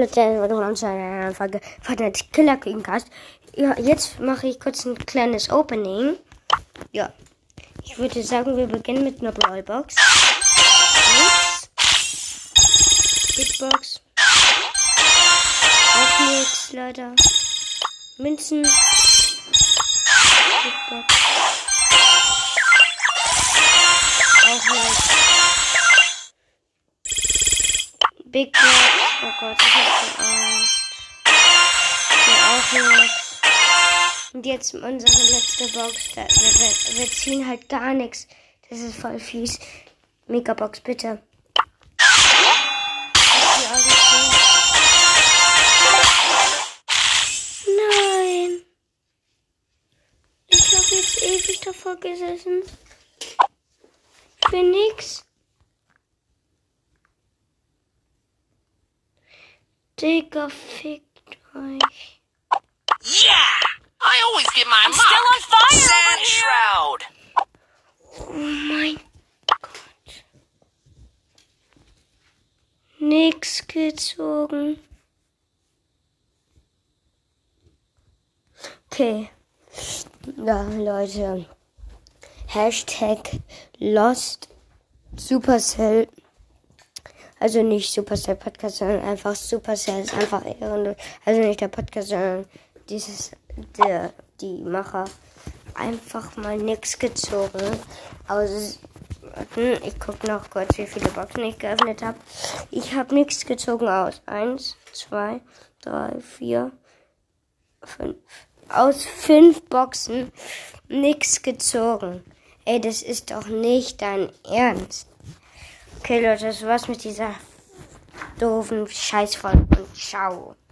Der Killer Queencast. Ja, jetzt mache ich kurz ein kleines Opening. Ja, ich würde sagen, wir beginnen mit einer Brawlbox. Nix. Box. Auch nix, leider. Münzen. Big. Big Box. Oh Gott, ich hab schon Angst. Hier auch nix. Und jetzt unsere letzte Box. Da, wir, wir, ziehen halt gar nichts. Das ist voll fies. Megabox, bitte. Die Augen zu. Nein. Ich habe jetzt ewig davor gesessen. Für nix. Digga, fickt euch. Yeah! I always get my I'm still on fire over Sand here. Shroud! Oh mein Gott. Nix gezogen. Okay. Ja, Leute. Hashtag Lost Supercell. Also nicht Supercell Podcast, sondern einfach Supercell ist einfach ehrenlos. Also nicht der Podcast, sondern dieses, der, die Macher. Einfach mal nix gezogen. Aus, warten, ich guck noch kurz, wie viele Boxen ich geöffnet habe. Ich habe nichts gezogen aus. Eins, zwei, drei, vier, fünf. Aus fünf Boxen nix gezogen. Ey, das ist doch nicht dein Ernst. Okay, Leute, das war's mit dieser doofen Scheißfolge ciao.